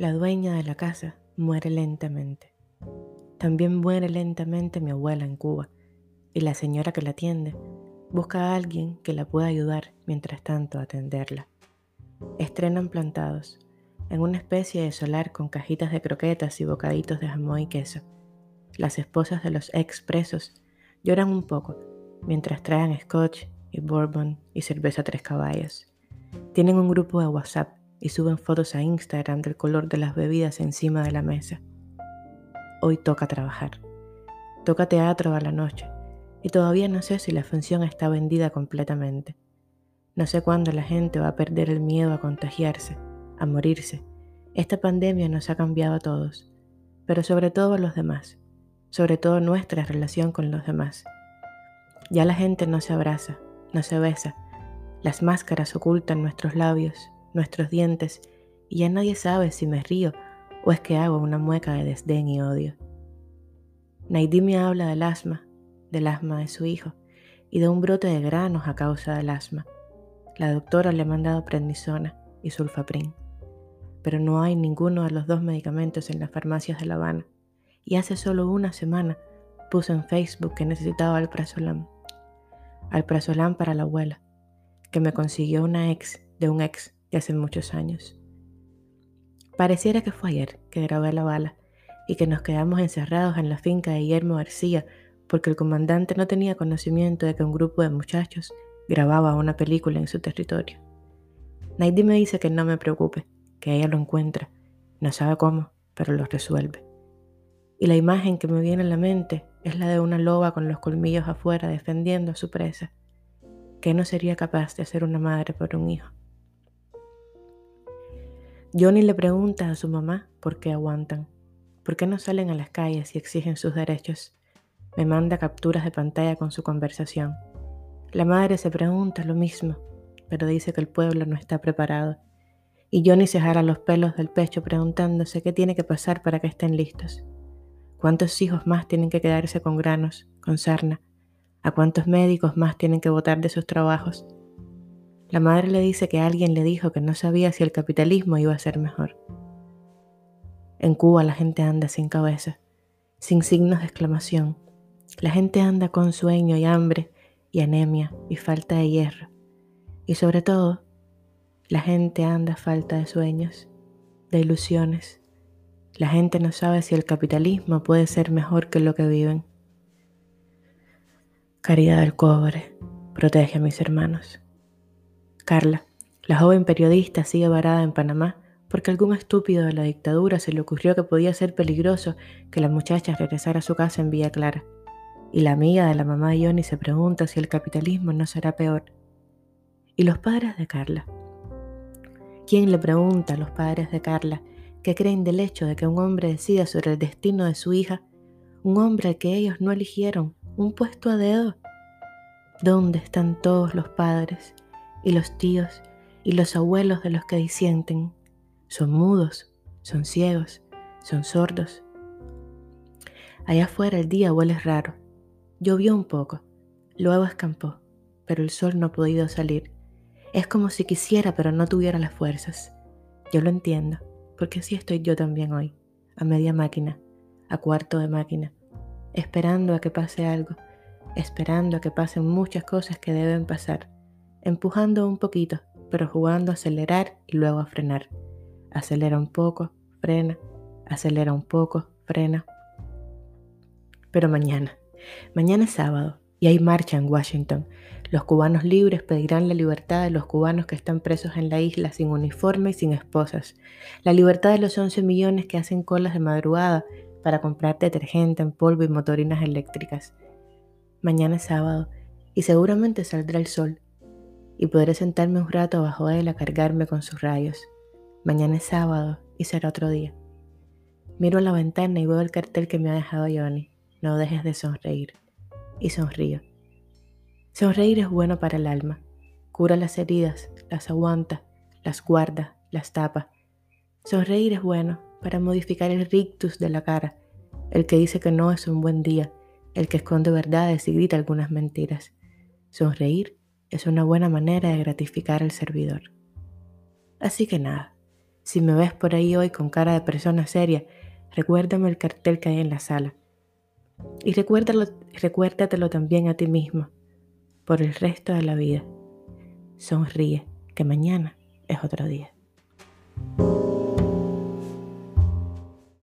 La dueña de la casa muere lentamente. También muere lentamente mi abuela en Cuba y la señora que la atiende busca a alguien que la pueda ayudar mientras tanto a atenderla. Estrenan plantados en una especie de solar con cajitas de croquetas y bocaditos de jamón y queso. Las esposas de los ex presos lloran un poco mientras traen scotch y bourbon y cerveza tres caballos. Tienen un grupo de WhatsApp y suben fotos a Instagram del color de las bebidas encima de la mesa. Hoy toca trabajar. Toca teatro a la noche y todavía no sé si la función está vendida completamente. No sé cuándo la gente va a perder el miedo a contagiarse, a morirse. Esta pandemia nos ha cambiado a todos, pero sobre todo a los demás, sobre todo nuestra relación con los demás. Ya la gente no se abraza, no se besa, las máscaras ocultan nuestros labios, nuestros dientes, y ya nadie sabe si me río o es que hago una mueca de desdén y odio. Naidi me habla del asma, del asma de su hijo y de un brote de granos a causa del asma. La doctora le ha mandado prednisona y sulfaprin, pero no hay ninguno de los dos medicamentos en las farmacias de La Habana. Y hace solo una semana puse en Facebook que necesitaba alprazolam. Alprazolam para la abuela, que me consiguió una ex de un ex de hace muchos años. Pareciera que fue ayer que grabé la bala y que nos quedamos encerrados en la finca de Guillermo García porque el comandante no tenía conocimiento de que un grupo de muchachos grababa una película en su territorio. Naidi me dice que no me preocupe, que ella lo encuentra, no sabe cómo, pero lo resuelve. Y la imagen que me viene a la mente es la de una loba con los colmillos afuera defendiendo a su presa, que no sería capaz de hacer una madre por un hijo. Johnny le pregunta a su mamá por qué aguantan, por qué no salen a las calles y exigen sus derechos. Me manda capturas de pantalla con su conversación. La madre se pregunta lo mismo, pero dice que el pueblo no está preparado. Y Johnny se jala los pelos del pecho preguntándose qué tiene que pasar para que estén listos. ¿Cuántos hijos más tienen que quedarse con granos, con sarna? ¿A cuántos médicos más tienen que votar de sus trabajos? La madre le dice que alguien le dijo que no sabía si el capitalismo iba a ser mejor. En Cuba la gente anda sin cabeza, sin signos de exclamación, la gente anda con sueño y hambre y anemia y falta de hierro. Y sobre todo, la gente anda falta de sueños, de ilusiones. La gente no sabe si el capitalismo puede ser mejor que lo que viven. Caridad del cobre, protege a mis hermanos. Carla, la joven periodista, sigue varada en Panamá porque algún estúpido de la dictadura se le ocurrió que podía ser peligroso que la muchacha regresara a su casa en Villa Clara y la amiga de la mamá de Johnny se pregunta si el capitalismo no será peor. ¿Y los padres de Carla? ¿Quién le pregunta a los padres de Carla qué creen del hecho de que un hombre decida sobre el destino de su hija, un hombre que ellos no eligieron, un puesto a dedo? ¿Dónde están todos los padres y los tíos y los abuelos de los que disienten? Son mudos, son ciegos, son sordos. Allá afuera el día huele raro Llovió un poco, luego escampó, pero el sol no ha podido salir. Es como si quisiera, pero no tuviera las fuerzas. Yo lo entiendo, porque así estoy yo también hoy, a media máquina, a cuarto de máquina, esperando a que pase algo, esperando a que pasen muchas cosas que deben pasar, empujando un poquito, pero jugando a acelerar y luego a frenar. Acelera un poco, frena, acelera un poco, frena. Pero mañana, Mañana es sábado y hay marcha en Washington. Los cubanos libres pedirán la libertad de los cubanos que están presos en la isla sin uniforme y sin esposas. La libertad de los 11 millones que hacen colas de madrugada para comprar detergente en polvo y motorinas eléctricas. Mañana es sábado y seguramente saldrá el sol y podré sentarme un rato bajo él a cargarme con sus rayos. Mañana es sábado y será otro día. Miro a la ventana y veo el cartel que me ha dejado Johnny. No dejes de sonreír. Y sonrío. Sonreír es bueno para el alma. Cura las heridas, las aguanta, las guarda, las tapa. Sonreír es bueno para modificar el rictus de la cara, el que dice que no es un buen día, el que esconde verdades y grita algunas mentiras. Sonreír es una buena manera de gratificar al servidor. Así que nada, Si me ves por ahí hoy con cara de persona seria, recuérdame el cartel que hay en la sala. Y recuérdalo, recuérdatelo también a ti mismo, por el resto de la vida. Sonríe, que mañana es otro día.